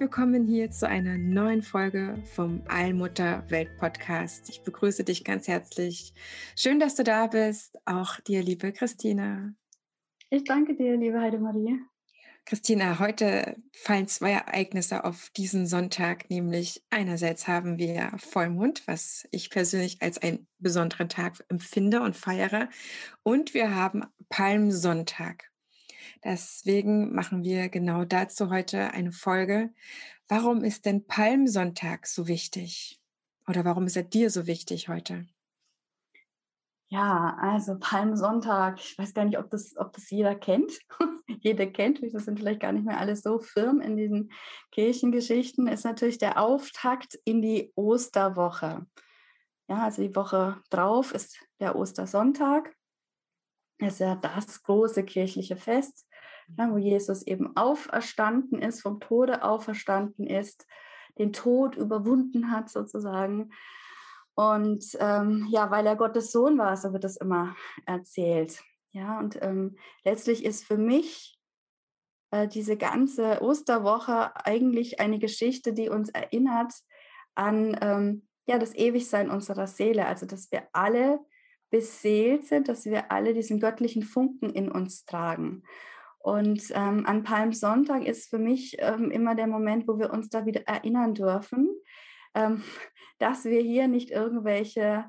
willkommen hier zu einer neuen Folge vom Allmutter Welt Podcast. Ich begrüße dich ganz herzlich. Schön, dass du da bist. Auch dir, liebe Christina. Ich danke dir, liebe Heidemarie. Christina, heute fallen zwei Ereignisse auf diesen Sonntag, nämlich einerseits haben wir Vollmond, was ich persönlich als einen besonderen Tag empfinde und feiere, und wir haben Palmsonntag. Deswegen machen wir genau dazu heute eine Folge. Warum ist denn Palmsonntag so wichtig? Oder warum ist er dir so wichtig heute? Ja, also Palmsonntag, ich weiß gar nicht, ob das, ob das jeder kennt. jeder kennt, das sind vielleicht gar nicht mehr alle so firm in diesen Kirchengeschichten, ist natürlich der Auftakt in die Osterwoche. Ja, also die Woche drauf ist der Ostersonntag. Das ist ja das große kirchliche Fest wo Jesus eben auferstanden ist, vom Tode auferstanden ist, den Tod überwunden hat sozusagen. Und ähm, ja, weil er Gottes Sohn war, so wird das immer erzählt. Ja, und ähm, letztlich ist für mich äh, diese ganze Osterwoche eigentlich eine Geschichte, die uns erinnert an ähm, ja, das Ewigsein unserer Seele, also dass wir alle beseelt sind, dass wir alle diesen göttlichen Funken in uns tragen. Und ähm, an Palmsonntag ist für mich ähm, immer der Moment, wo wir uns da wieder erinnern dürfen, ähm, dass wir hier nicht irgendwelche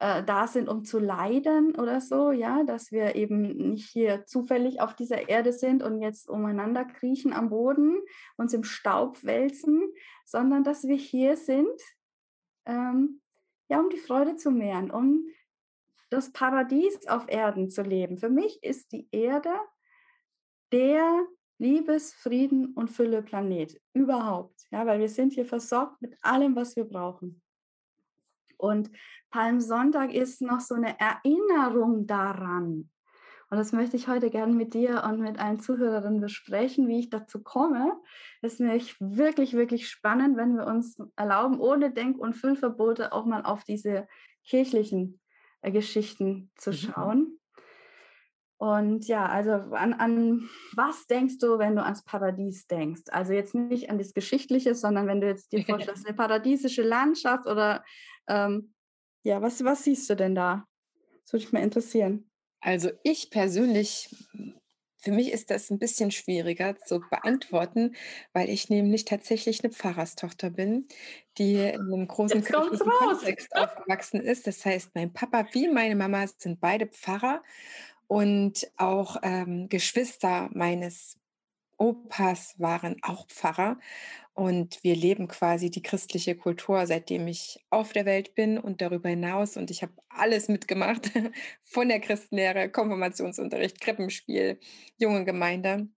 äh, da sind, um zu leiden oder so, ja, dass wir eben nicht hier zufällig auf dieser Erde sind und jetzt umeinander kriechen am Boden, uns im Staub wälzen, sondern dass wir hier sind, ähm, ja, um die Freude zu mehren, um das Paradies auf Erden zu leben. Für mich ist die Erde der Liebes-, Frieden- und Fülle-Planet überhaupt. Ja, weil wir sind hier versorgt mit allem, was wir brauchen. Und Palmsonntag ist noch so eine Erinnerung daran. Und das möchte ich heute gerne mit dir und mit allen Zuhörerinnen besprechen, wie ich dazu komme. Das ist nämlich wirklich, wirklich spannend, wenn wir uns erlauben, ohne Denk- und Füllverbote auch mal auf diese kirchlichen äh, Geschichten zu mhm. schauen. Und ja, also an, an was denkst du, wenn du ans Paradies denkst? Also jetzt nicht an das Geschichtliche, sondern wenn du jetzt dir vorstellst, eine paradiesische Landschaft oder ähm, ja, was, was siehst du denn da? Das würde mich mal interessieren. Also ich persönlich, für mich ist das ein bisschen schwieriger zu beantworten, weil ich nämlich tatsächlich eine Pfarrerstochter bin, die in einem großen Kontext aufgewachsen ist. Das heißt, mein Papa wie meine Mama sind beide Pfarrer und auch ähm, Geschwister meines Opas waren auch Pfarrer. Und wir leben quasi die christliche Kultur, seitdem ich auf der Welt bin und darüber hinaus. Und ich habe alles mitgemacht, von der Christenlehre, Konfirmationsunterricht, Krippenspiel, junge Gemeinde.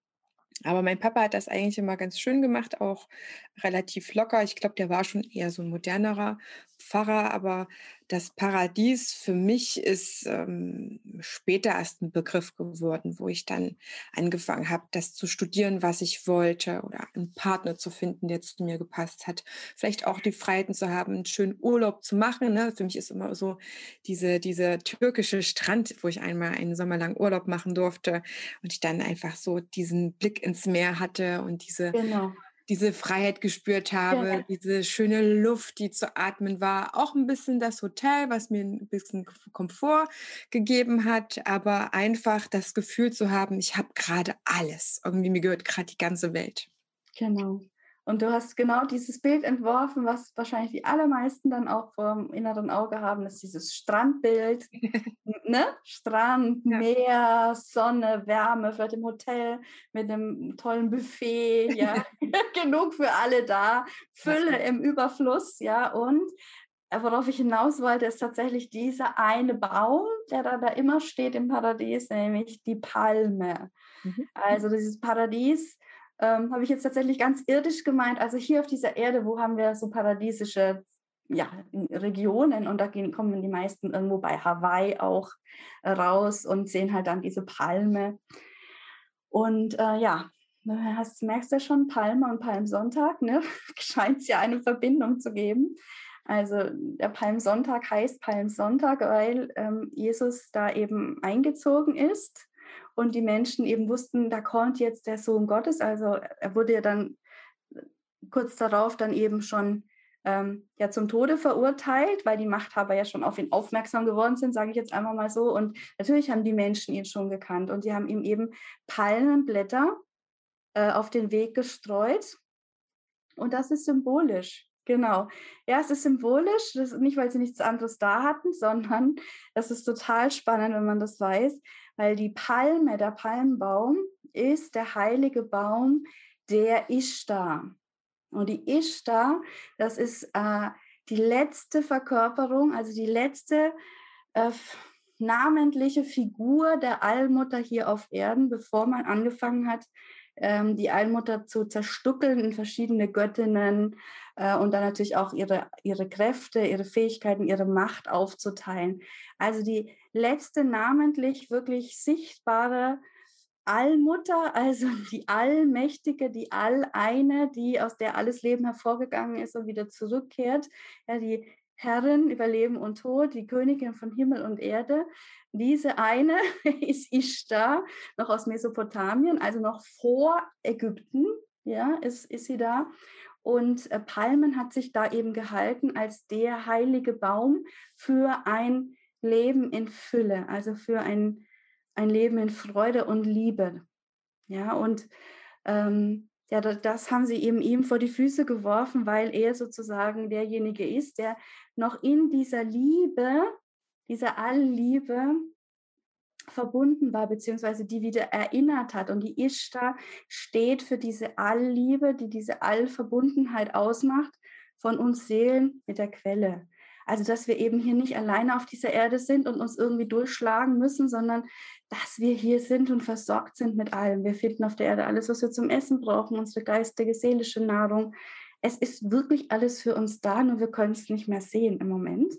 Aber mein Papa hat das eigentlich immer ganz schön gemacht, auch relativ locker. Ich glaube, der war schon eher so ein modernerer Pfarrer, aber das Paradies für mich ist ähm, später erst ein Begriff geworden, wo ich dann angefangen habe, das zu studieren, was ich wollte oder einen Partner zu finden, der zu mir gepasst hat. Vielleicht auch die Freiheiten zu haben, einen schönen Urlaub zu machen. Ne? Für mich ist immer so diese, diese türkische Strand, wo ich einmal einen Sommer lang Urlaub machen durfte und ich dann einfach so diesen Blick ins Meer hatte und diese genau diese Freiheit gespürt habe, ja. diese schöne Luft, die zu atmen war. Auch ein bisschen das Hotel, was mir ein bisschen Komfort gegeben hat, aber einfach das Gefühl zu haben, ich habe gerade alles. Irgendwie mir gehört gerade die ganze Welt. Genau. Und du hast genau dieses Bild entworfen, was wahrscheinlich die allermeisten dann auch vor dem inneren Auge haben, das ist dieses Strandbild. ne? Strand, ja. Meer, Sonne, Wärme, vielleicht im Hotel mit einem tollen Buffet, ja. Genug für alle da, Fülle im Überfluss, ja. Und äh, worauf ich hinaus wollte, ist tatsächlich dieser eine Baum, der da, da immer steht im Paradies, nämlich die Palme. Mhm. Also dieses Paradies ähm, habe ich jetzt tatsächlich ganz irdisch gemeint. Also hier auf dieser Erde, wo haben wir so paradiesische ja, Regionen und da gehen, kommen die meisten irgendwo bei Hawaii auch äh, raus und sehen halt dann diese Palme. Und äh, ja, hast, merkst ja schon, Palme und Palmsonntag, ne? scheint es ja eine Verbindung zu geben. Also der Palmsonntag heißt Palmsonntag, weil ähm, Jesus da eben eingezogen ist und die Menschen eben wussten, da kommt jetzt der Sohn Gottes. Also er wurde ja dann kurz darauf dann eben schon ähm, ja zum Tode verurteilt, weil die Machthaber ja schon auf ihn aufmerksam geworden sind, sage ich jetzt einmal mal so. Und natürlich haben die Menschen ihn schon gekannt und die haben ihm eben Palmenblätter äh, auf den Weg gestreut. Und das ist symbolisch. Genau. Ja, es ist symbolisch, das nicht, weil sie nichts anderes da hatten, sondern das ist total spannend, wenn man das weiß, weil die Palme, der Palmbaum, ist der heilige Baum der Ishtar. Und die Ishtar, das ist äh, die letzte Verkörperung, also die letzte äh, namentliche Figur der Allmutter hier auf Erden, bevor man angefangen hat, ähm, die Allmutter zu zerstückeln in verschiedene Göttinnen äh, und dann natürlich auch ihre, ihre Kräfte, ihre Fähigkeiten, ihre Macht aufzuteilen. Also die letzte namentlich wirklich sichtbare Allmutter, also die Allmächtige, die Alleine, die aus der alles Leben hervorgegangen ist und wieder zurückkehrt, ja, die Herrin über Leben und Tod, die Königin von Himmel und Erde. Diese eine ist Ishtar, noch aus Mesopotamien, also noch vor Ägypten, ja, ist, ist sie da. Und äh, Palmen hat sich da eben gehalten als der heilige Baum für ein Leben in Fülle, also für ein, ein Leben in Freude und Liebe. Ja, und ähm, ja, das haben sie eben ihm vor die Füße geworfen, weil er sozusagen derjenige ist, der noch in dieser Liebe, dieser Allliebe verbunden war, beziehungsweise die wieder erinnert hat. Und die Ishtar steht für diese Allliebe, die diese Allverbundenheit ausmacht von uns Seelen mit der Quelle. Also, dass wir eben hier nicht alleine auf dieser Erde sind und uns irgendwie durchschlagen müssen, sondern dass wir hier sind und versorgt sind mit allem. Wir finden auf der Erde alles, was wir zum Essen brauchen, unsere geistige, seelische Nahrung. Es ist wirklich alles für uns da, nur wir können es nicht mehr sehen im Moment.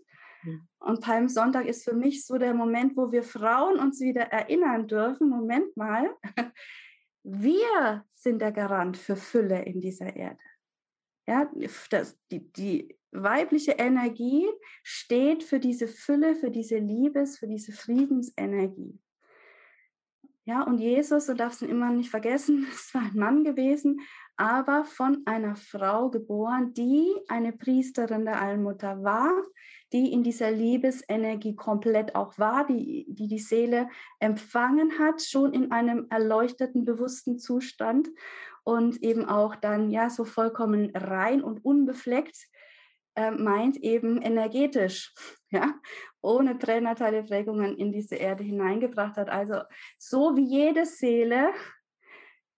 Und Palmsonntag ist für mich so der Moment, wo wir Frauen uns wieder erinnern dürfen, Moment mal, wir sind der Garant für Fülle in dieser Erde. Ja, das, die, die weibliche Energie steht für diese Fülle, für diese Liebes, für diese Friedensenergie. Ja, und Jesus, du darfst ihn immer nicht vergessen, es war ein Mann gewesen, aber von einer Frau geboren, die eine Priesterin der Allmutter war, die in dieser Liebesenergie komplett auch war, die, die die Seele empfangen hat, schon in einem erleuchteten, bewussten Zustand und eben auch dann ja so vollkommen rein und unbefleckt äh, meint eben energetisch, ja, ohne pränatale Prägungen in diese Erde hineingebracht hat. Also so wie jede Seele,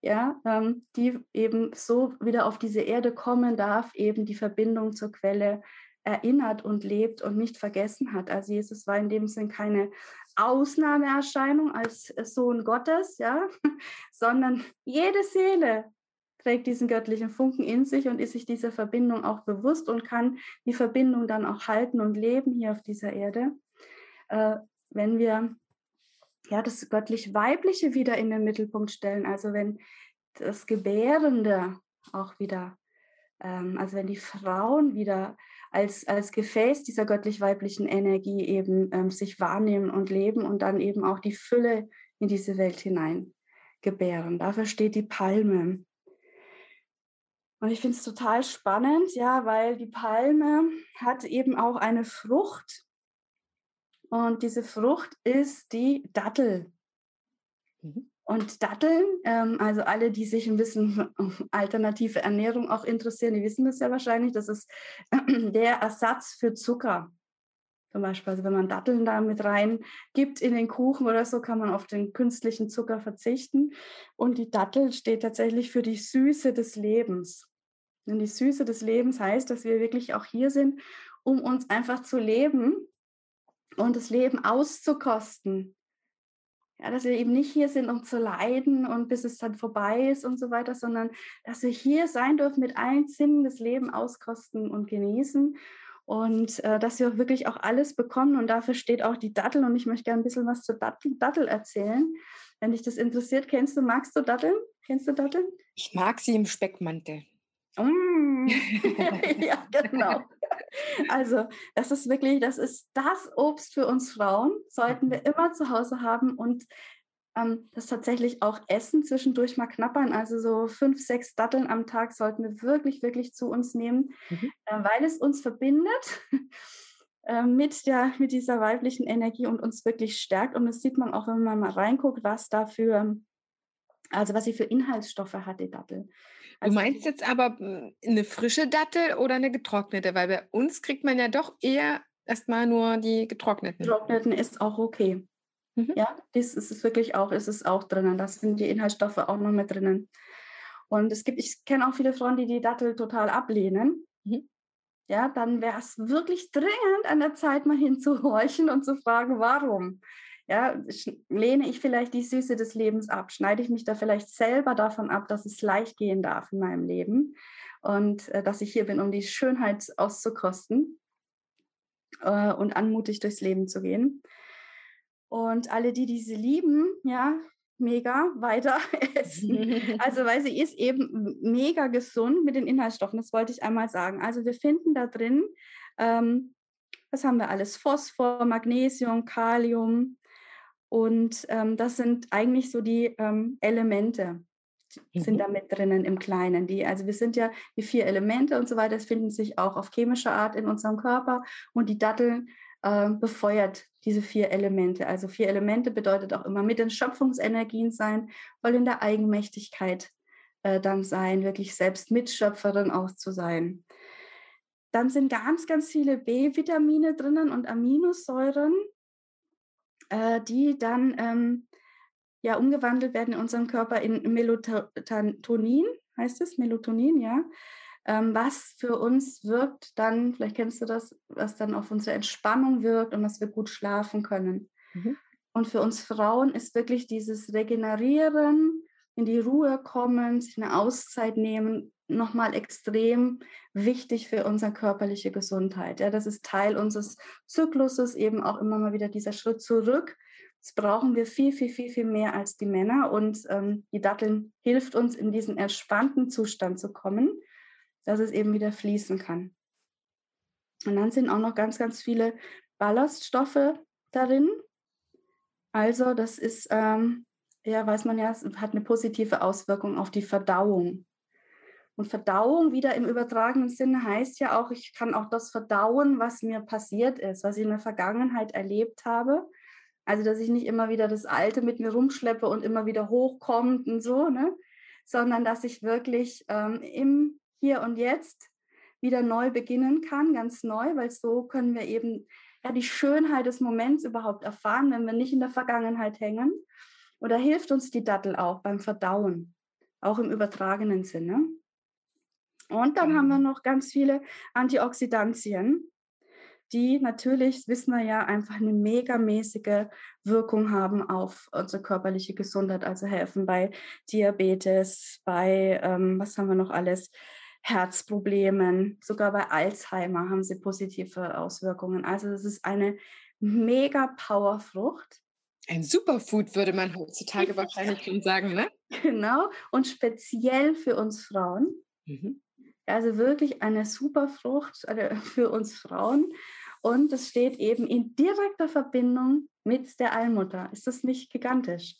ja, ähm, die eben so wieder auf diese Erde kommen darf, eben die Verbindung zur Quelle erinnert und lebt und nicht vergessen hat. Also Jesus war in dem Sinn keine Ausnahmeerscheinung als Sohn Gottes, ja, sondern jede Seele trägt diesen göttlichen Funken in sich und ist sich dieser Verbindung auch bewusst und kann die Verbindung dann auch halten und leben hier auf dieser Erde. Äh, wenn wir ja das göttlich Weibliche wieder in den Mittelpunkt stellen, also wenn das Gebärende auch wieder, ähm, also wenn die Frauen wieder als, als Gefäß dieser göttlich-weiblichen Energie eben ähm, sich wahrnehmen und leben und dann eben auch die Fülle in diese Welt hinein gebären. Dafür steht die Palme. Und ich finde es total spannend, ja, weil die Palme hat eben auch eine Frucht. Und diese Frucht ist die Dattel. Mhm. Und Datteln, ähm, also alle, die sich ein bisschen alternative Ernährung auch interessieren, die wissen das ja wahrscheinlich, das ist der Ersatz für Zucker. Zum Beispiel, also wenn man Datteln da mit rein gibt in den Kuchen oder so, kann man auf den künstlichen Zucker verzichten. Und die Dattel steht tatsächlich für die Süße des Lebens. Und die Süße des Lebens heißt, dass wir wirklich auch hier sind, um uns einfach zu leben und das Leben auszukosten. Ja, dass wir eben nicht hier sind, um zu leiden und bis es dann vorbei ist und so weiter, sondern dass wir hier sein dürfen, mit allen Sinnen das Leben auskosten und genießen und äh, dass wir wirklich auch alles bekommen. Und dafür steht auch die Dattel. Und ich möchte gerne ein bisschen was zur Dattel, Dattel erzählen. Wenn dich das interessiert, kennst du, magst du Datteln? Kennst du Datteln? Ich mag sie im Speckmantel. Mm. ja, genau. Also, das ist wirklich, das ist das Obst für uns Frauen, sollten wir immer zu Hause haben und ähm, das tatsächlich auch essen, zwischendurch mal knappern. Also so fünf, sechs Datteln am Tag sollten wir wirklich, wirklich zu uns nehmen, mhm. äh, weil es uns verbindet äh, mit, der, mit dieser weiblichen Energie und uns wirklich stärkt. Und das sieht man auch, wenn man mal reinguckt, was dafür, also was sie für Inhaltsstoffe hat, die Dattel. Also, du meinst jetzt aber hm, eine frische Dattel oder eine getrocknete? Weil bei uns kriegt man ja doch eher erstmal nur die getrockneten. Getrockneten ist auch okay. Mhm. Ja, das ist es wirklich auch, ist es auch drinnen. Da sind die Inhaltsstoffe auch noch mit drinnen. Und es gibt, ich kenne auch viele Frauen, die die Dattel total ablehnen. Mhm. Ja, dann wäre es wirklich dringend an der Zeit, mal hinzuhorchen und zu fragen, warum. Ja, lehne ich vielleicht die Süße des Lebens ab? Schneide ich mich da vielleicht selber davon ab, dass es leicht gehen darf in meinem Leben und äh, dass ich hier bin, um die Schönheit auszukosten äh, und anmutig durchs Leben zu gehen? Und alle, die diese lieben, ja, mega weiter essen. Also, weil sie ist eben mega gesund mit den Inhaltsstoffen, das wollte ich einmal sagen. Also, wir finden da drin, ähm, was haben wir alles? Phosphor, Magnesium, Kalium. Und ähm, das sind eigentlich so die ähm, Elemente, mhm. sind da mit drinnen im Kleinen. Die, also wir sind ja die vier Elemente und so weiter, das finden sich auch auf chemischer Art in unserem Körper. Und die Datteln äh, befeuert diese vier Elemente. Also vier Elemente bedeutet auch immer mit den Schöpfungsenergien sein, voll in der Eigenmächtigkeit äh, dann sein, wirklich selbst Mitschöpferin auch zu sein. Dann sind ganz, ganz viele B-Vitamine drinnen und Aminosäuren, äh, die dann ähm, ja umgewandelt werden in unserem Körper in Melatonin, heißt es, Melatonin, ja ähm, was für uns wirkt dann, vielleicht kennst du das, was dann auf unsere Entspannung wirkt und dass wir gut schlafen können. Mhm. Und für uns Frauen ist wirklich dieses Regenerieren, in die Ruhe kommen, sich eine Auszeit nehmen, nochmal extrem wichtig für unsere körperliche Gesundheit. Ja, das ist Teil unseres Zykluses, eben auch immer mal wieder dieser Schritt zurück. Das brauchen wir viel, viel, viel, viel mehr als die Männer. Und ähm, die Datteln hilft uns, in diesen entspannten Zustand zu kommen dass es eben wieder fließen kann. Und dann sind auch noch ganz, ganz viele Ballaststoffe darin. Also das ist, ähm, ja, weiß man ja, es hat eine positive Auswirkung auf die Verdauung. Und Verdauung wieder im übertragenen Sinne heißt ja auch, ich kann auch das verdauen, was mir passiert ist, was ich in der Vergangenheit erlebt habe. Also, dass ich nicht immer wieder das Alte mit mir rumschleppe und immer wieder hochkommt und so, ne? sondern dass ich wirklich ähm, im hier und jetzt wieder neu beginnen kann, ganz neu, weil so können wir eben ja, die Schönheit des Moments überhaupt erfahren, wenn wir nicht in der Vergangenheit hängen. Oder hilft uns die Dattel auch beim Verdauen, auch im übertragenen Sinne. Und dann haben wir mhm. noch ganz viele Antioxidantien, die natürlich, wissen wir ja, einfach eine megamäßige Wirkung haben auf unsere körperliche Gesundheit, also helfen bei Diabetes, bei, ähm, was haben wir noch alles, Herzproblemen, sogar bei Alzheimer haben sie positive Auswirkungen. Also es ist eine mega Powerfrucht. Ein Superfood würde man heutzutage wahrscheinlich schon sagen, ne? Genau, und speziell für uns Frauen. Mhm. Also wirklich eine Superfrucht äh, für uns Frauen. Und es steht eben in direkter Verbindung mit der Allmutter. Ist das nicht gigantisch?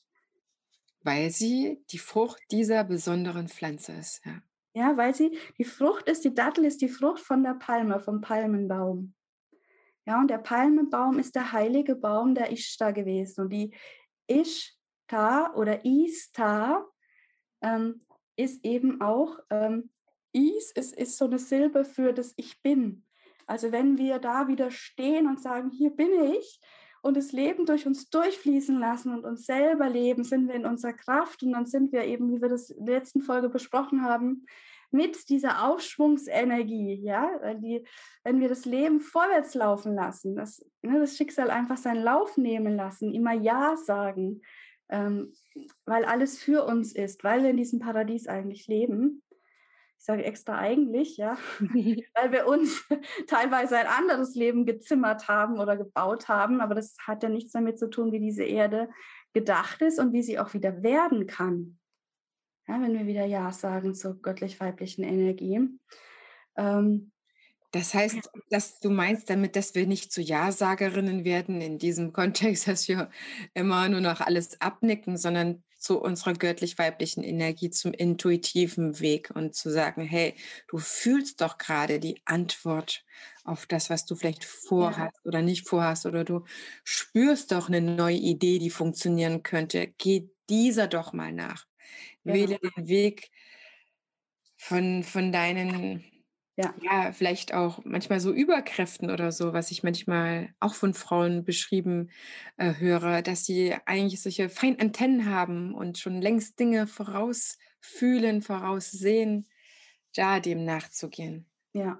Weil sie die Frucht dieser besonderen Pflanze ist, ja. Ja, weil sie, die Frucht ist, die Dattel ist die Frucht von der Palme, vom Palmenbaum. Ja, und der Palmenbaum ist der heilige Baum der Ishtar gewesen. Und die Ishtar oder Istar ähm, ist eben auch, ähm, Is ist, ist so eine Silbe für das Ich Bin. Also wenn wir da wieder stehen und sagen, hier bin ich, und das Leben durch uns durchfließen lassen und uns selber leben, sind wir in unserer Kraft und dann sind wir eben, wie wir das in der letzten Folge besprochen haben, mit dieser Aufschwungsenergie, ja, weil die, wenn wir das Leben vorwärts laufen lassen, das, ne, das Schicksal einfach seinen Lauf nehmen lassen, immer Ja sagen, ähm, weil alles für uns ist, weil wir in diesem Paradies eigentlich leben. Ich sage extra eigentlich, ja, weil wir uns teilweise ein anderes Leben gezimmert haben oder gebaut haben, aber das hat ja nichts damit zu tun, wie diese Erde gedacht ist und wie sie auch wieder werden kann. Ja, wenn wir wieder Ja sagen zur göttlich-weiblichen Energie. Ähm, das heißt, dass du meinst damit, dass wir nicht zu Ja-Sagerinnen werden in diesem Kontext, dass wir immer nur noch alles abnicken, sondern zu unserer göttlich-weiblichen Energie, zum intuitiven Weg und zu sagen, hey, du fühlst doch gerade die Antwort auf das, was du vielleicht vorhast ja. oder nicht vorhast, oder du spürst doch eine neue Idee, die funktionieren könnte. Geh dieser doch mal nach. Ja. Wähle den Weg von, von deinen ja. ja, vielleicht auch manchmal so Überkräften oder so, was ich manchmal auch von Frauen beschrieben äh, höre, dass sie eigentlich solche feinen Antennen haben und schon längst Dinge vorausfühlen, voraussehen, da dem nachzugehen. Ja,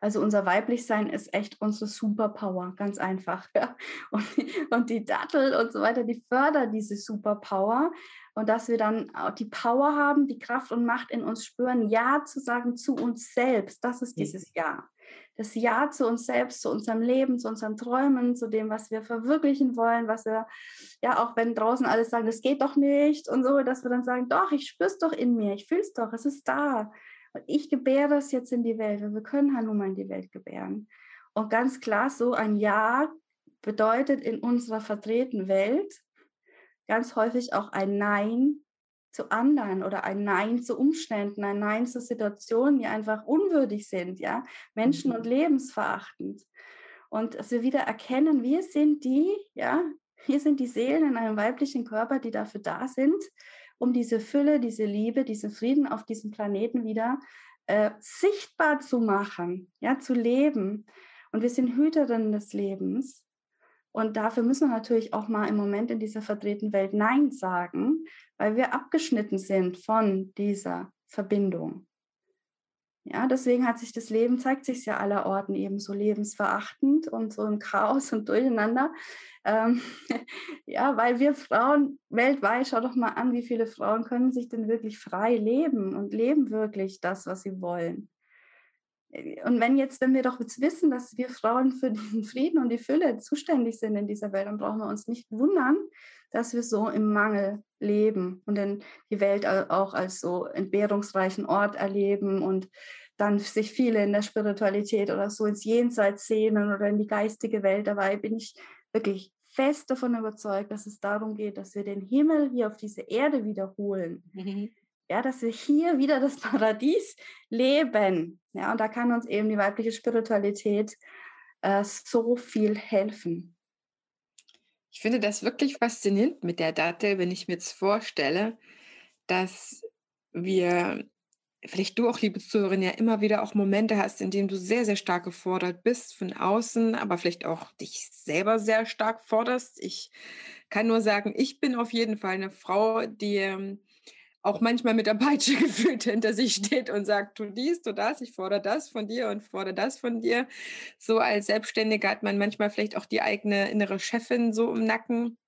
also unser Weiblichsein ist echt unsere Superpower, ganz einfach. Ja. Und, und die Dattel und so weiter, die fördern diese Superpower und dass wir dann auch die Power haben, die Kraft und Macht in uns spüren, Ja zu sagen zu uns selbst. Das ist dieses Ja. Das Ja zu uns selbst, zu unserem Leben, zu unseren Träumen, zu dem, was wir verwirklichen wollen, was wir, ja, auch wenn draußen alles sagen, das geht doch nicht und so, dass wir dann sagen, doch, ich spüre es doch in mir, ich fühle es doch, es ist da. Und ich gebäre es jetzt in die Welt, weil wir können halt nun mal in die Welt gebären. Und ganz klar, so ein Ja bedeutet in unserer vertretenen Welt, ganz häufig auch ein Nein zu anderen oder ein Nein zu Umständen, ein Nein zu Situationen, die einfach unwürdig sind, ja, Menschen- und mhm. lebensverachtend. Und dass wir wieder erkennen, wir sind die, ja, wir sind die Seelen in einem weiblichen Körper, die dafür da sind, um diese Fülle, diese Liebe, diesen Frieden auf diesem Planeten wieder äh, sichtbar zu machen, ja, zu leben. Und wir sind Hüterinnen des Lebens. Und dafür müssen wir natürlich auch mal im Moment in dieser verdrehten Welt Nein sagen, weil wir abgeschnitten sind von dieser Verbindung. Ja, deswegen hat sich das Leben, zeigt sich ja aller Orten eben so lebensverachtend und so im Chaos und Durcheinander. Ähm, ja, weil wir Frauen weltweit, schau doch mal an, wie viele Frauen können sich denn wirklich frei leben und leben wirklich das, was sie wollen. Und wenn jetzt, wenn wir doch jetzt wissen, dass wir Frauen für den Frieden und die Fülle zuständig sind in dieser Welt, dann brauchen wir uns nicht wundern, dass wir so im Mangel leben und dann die Welt auch als so entbehrungsreichen Ort erleben und dann sich viele in der Spiritualität oder so ins Jenseits sehnen oder in die geistige Welt. Dabei bin ich wirklich fest davon überzeugt, dass es darum geht, dass wir den Himmel hier auf diese Erde wiederholen. Mhm ja, dass wir hier wieder das Paradies leben. Ja, und da kann uns eben die weibliche Spiritualität äh, so viel helfen. Ich finde das wirklich faszinierend mit der Dattel, wenn ich mir jetzt vorstelle, dass wir, vielleicht du auch, liebe Zuhörerin, ja immer wieder auch Momente hast, in denen du sehr, sehr stark gefordert bist von außen, aber vielleicht auch dich selber sehr stark forderst. Ich kann nur sagen, ich bin auf jeden Fall eine Frau, die ähm, auch manchmal mit der Peitsche gefühlt hinter sich steht und sagt, tu dies, tu das, ich fordere das von dir und fordere das von dir. So als Selbstständiger hat man manchmal vielleicht auch die eigene innere Chefin so im Nacken.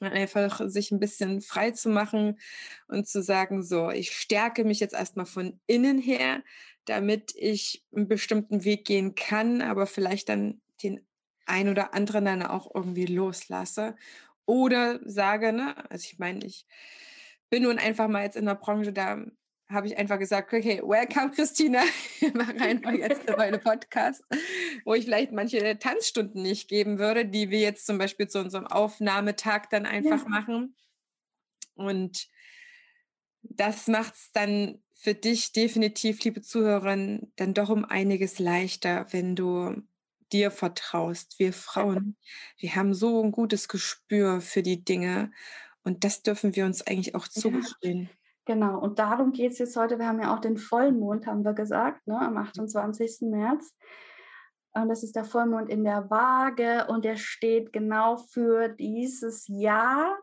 Einfach sich ein bisschen frei zu machen und zu sagen, so, ich stärke mich jetzt erstmal von innen her, damit ich einen bestimmten Weg gehen kann, aber vielleicht dann den ein oder anderen dann auch irgendwie loslasse. Oder sage, ne, also ich meine, ich bin nun einfach mal jetzt in der Branche, da habe ich einfach gesagt, okay, welcome Christina, machen einfach jetzt eine Podcast, wo ich vielleicht manche Tanzstunden nicht geben würde, die wir jetzt zum Beispiel zu unserem Aufnahmetag dann einfach ja. machen. Und das macht es dann für dich definitiv, liebe Zuhörerin, dann doch um einiges leichter, wenn du dir vertraust. Wir Frauen, wir haben so ein gutes Gespür für die Dinge und das dürfen wir uns eigentlich auch zugestehen. Ja, genau, und darum geht es jetzt heute. Wir haben ja auch den Vollmond, haben wir gesagt, ne, am 28. März. Und das ist der Vollmond in der Waage und der steht genau für dieses Jahr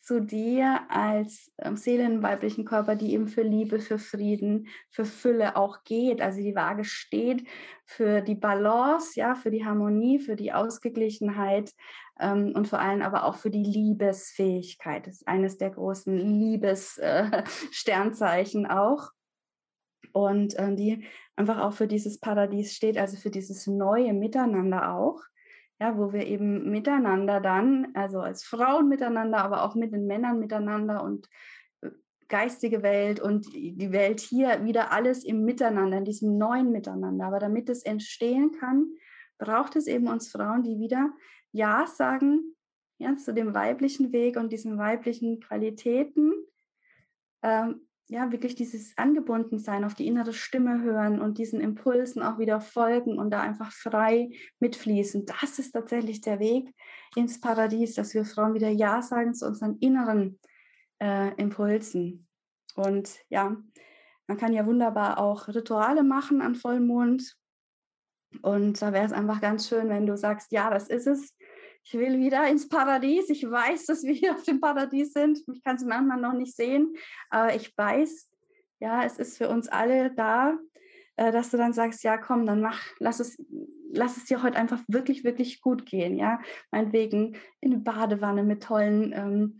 zu dir als ähm, seelenweiblichen Körper, die eben für Liebe, für Frieden, für Fülle auch geht. Also die Waage steht für die Balance, ja, für die Harmonie, für die Ausgeglichenheit ähm, und vor allem aber auch für die Liebesfähigkeit. Das ist eines der großen Liebessternzeichen äh, auch. Und äh, die einfach auch für dieses Paradies steht, also für dieses neue Miteinander auch ja, wo wir eben miteinander dann, also als Frauen miteinander, aber auch mit den Männern miteinander und äh, geistige Welt und die Welt hier wieder alles im Miteinander, in diesem neuen Miteinander. Aber damit es entstehen kann, braucht es eben uns Frauen, die wieder Ja sagen ja, zu dem weiblichen Weg und diesen weiblichen Qualitäten, ähm, ja, wirklich dieses Angebundensein auf die innere Stimme hören und diesen Impulsen auch wieder folgen und da einfach frei mitfließen. Das ist tatsächlich der Weg ins Paradies, dass wir Frauen wieder Ja sagen zu unseren inneren äh, Impulsen. Und ja, man kann ja wunderbar auch Rituale machen an Vollmond. Und da wäre es einfach ganz schön, wenn du sagst, ja, das ist es ich will wieder ins Paradies. Ich weiß, dass wir hier auf dem Paradies sind. Ich kann es manchmal noch nicht sehen, aber ich weiß, ja, es ist für uns alle da, äh, dass du dann sagst, ja, komm, dann mach, lass es, lass es dir heute einfach wirklich, wirklich gut gehen, ja. Meinetwegen in eine Badewanne mit tollen ähm,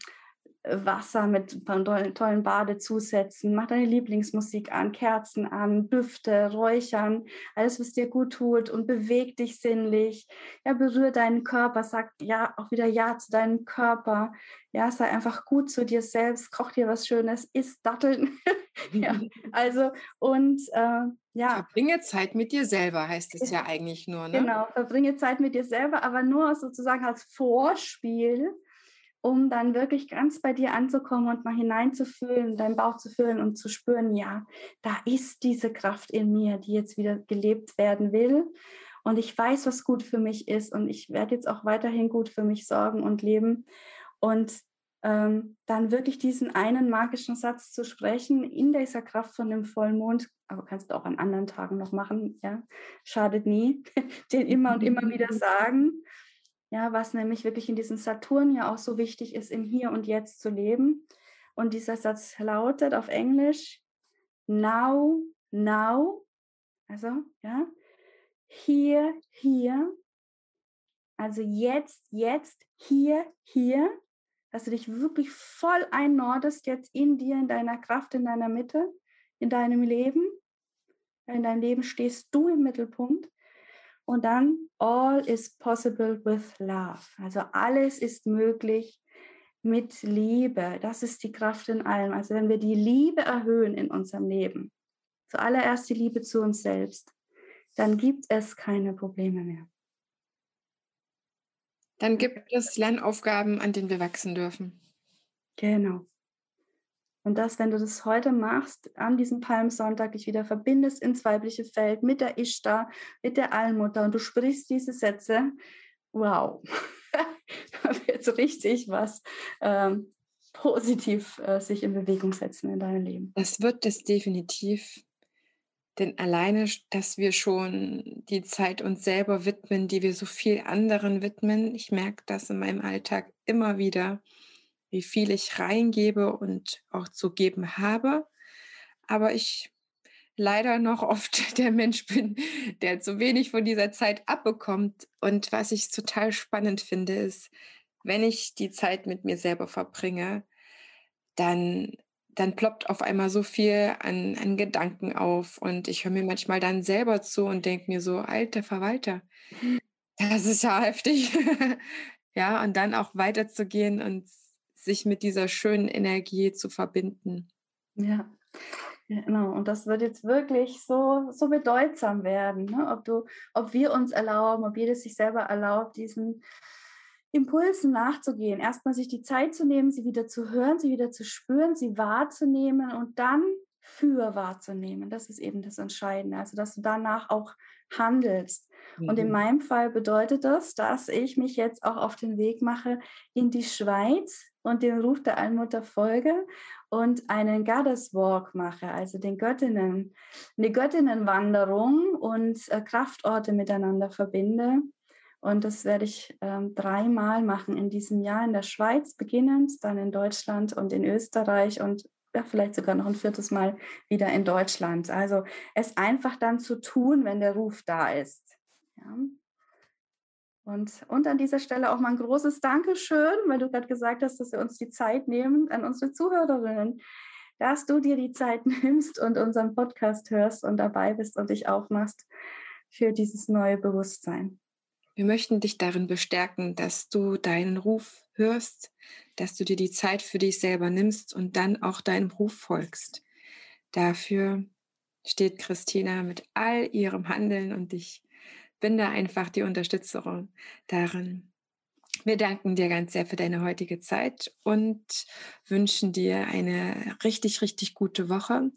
Wasser mit tollen, Badezusätzen, mach deine Lieblingsmusik an, Kerzen an, Düfte, Räuchern, alles, was dir gut tut und beweg dich sinnlich. Ja, berühre deinen Körper, sag ja auch wieder Ja zu deinem Körper. Ja, sei einfach gut zu dir selbst, koch dir was Schönes, isst Datteln. ja, also und äh, ja. Verbringe Zeit mit dir selber, heißt es ja eigentlich nur. Ne? Genau, verbringe Zeit mit dir selber, aber nur sozusagen als Vorspiel um dann wirklich ganz bei dir anzukommen und mal hineinzufühlen, deinen Bauch zu fühlen und zu spüren, ja, da ist diese Kraft in mir, die jetzt wieder gelebt werden will. Und ich weiß, was gut für mich ist und ich werde jetzt auch weiterhin gut für mich sorgen und leben. Und ähm, dann wirklich diesen einen magischen Satz zu sprechen in dieser Kraft von dem Vollmond, aber kannst du auch an anderen Tagen noch machen, ja, schadet nie, den immer und immer wieder sagen ja, was nämlich wirklich in diesem Saturn ja auch so wichtig ist, im Hier und Jetzt zu leben. Und dieser Satz lautet auf Englisch now, now, also ja, hier, hier, also jetzt, jetzt, hier, hier, dass du dich wirklich voll einnordest jetzt in dir, in deiner Kraft, in deiner Mitte, in deinem Leben. In deinem Leben stehst du im Mittelpunkt und dann, all is possible with love. Also alles ist möglich mit Liebe. Das ist die Kraft in allem. Also wenn wir die Liebe erhöhen in unserem Leben, zuallererst die Liebe zu uns selbst, dann gibt es keine Probleme mehr. Dann gibt es Lernaufgaben, an denen wir wachsen dürfen. Genau. Und das, wenn du das heute machst, an diesem Palmsonntag dich wieder verbindest ins weibliche Feld mit der Ishtar, mit der Allmutter und du sprichst diese Sätze, wow, da wird richtig was ähm, positiv äh, sich in Bewegung setzen in deinem Leben. Das wird es definitiv. Denn alleine, dass wir schon die Zeit uns selber widmen, die wir so viel anderen widmen, ich merke das in meinem Alltag immer wieder, wie viel ich reingebe und auch zu geben habe. Aber ich leider noch oft der Mensch bin, der zu wenig von dieser Zeit abbekommt. Und was ich total spannend finde, ist, wenn ich die Zeit mit mir selber verbringe, dann, dann ploppt auf einmal so viel an, an Gedanken auf. Und ich höre mir manchmal dann selber zu und denke mir so, alter Verwalter, mhm. das ist ja heftig. ja, und dann auch weiterzugehen und sich mit dieser schönen Energie zu verbinden. Ja. Genau, und das wird jetzt wirklich so, so bedeutsam werden, ne? ob, du, ob wir uns erlauben, ob jeder sich selber erlaubt, diesen Impulsen nachzugehen. Erstmal sich die Zeit zu nehmen, sie wieder zu hören, sie wieder zu spüren, sie wahrzunehmen und dann für wahrzunehmen. Das ist eben das Entscheidende. Also, dass du danach auch handelst. Mhm. Und in mhm. meinem Fall bedeutet das, dass ich mich jetzt auch auf den Weg mache in die Schweiz und den Ruf der Allmutter folge und einen Goddess Walk mache, also den Göttinnen, eine Göttinnenwanderung und äh, Kraftorte miteinander verbinde Und das werde ich ähm, dreimal machen in diesem Jahr in der Schweiz beginnend, dann in Deutschland und in Österreich und ja, vielleicht sogar noch ein viertes Mal wieder in Deutschland. Also es einfach dann zu tun, wenn der Ruf da ist. Ja. Und, und an dieser Stelle auch mal ein großes Dankeschön, weil du gerade gesagt hast, dass wir uns die Zeit nehmen, an unsere Zuhörerinnen, dass du dir die Zeit nimmst und unseren Podcast hörst und dabei bist und dich aufmachst für dieses neue Bewusstsein. Wir möchten dich darin bestärken, dass du deinen Ruf hörst, dass du dir die Zeit für dich selber nimmst und dann auch deinem Ruf folgst. Dafür steht Christina mit all ihrem Handeln und ich bin da einfach die Unterstützung darin. Wir danken dir ganz sehr für deine heutige Zeit und wünschen dir eine richtig, richtig gute Woche.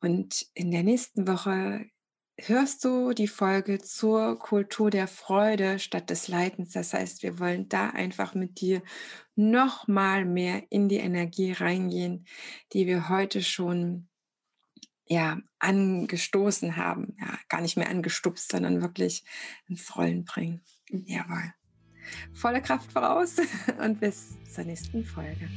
Und in der nächsten Woche hörst du die Folge zur Kultur der Freude statt des Leidens. Das heißt, wir wollen da einfach mit dir noch mal mehr in die Energie reingehen, die wir heute schon ja angestoßen haben, ja gar nicht mehr angestupst, sondern wirklich ins Rollen bringen. Jawohl. Volle Kraft voraus und bis zur nächsten Folge.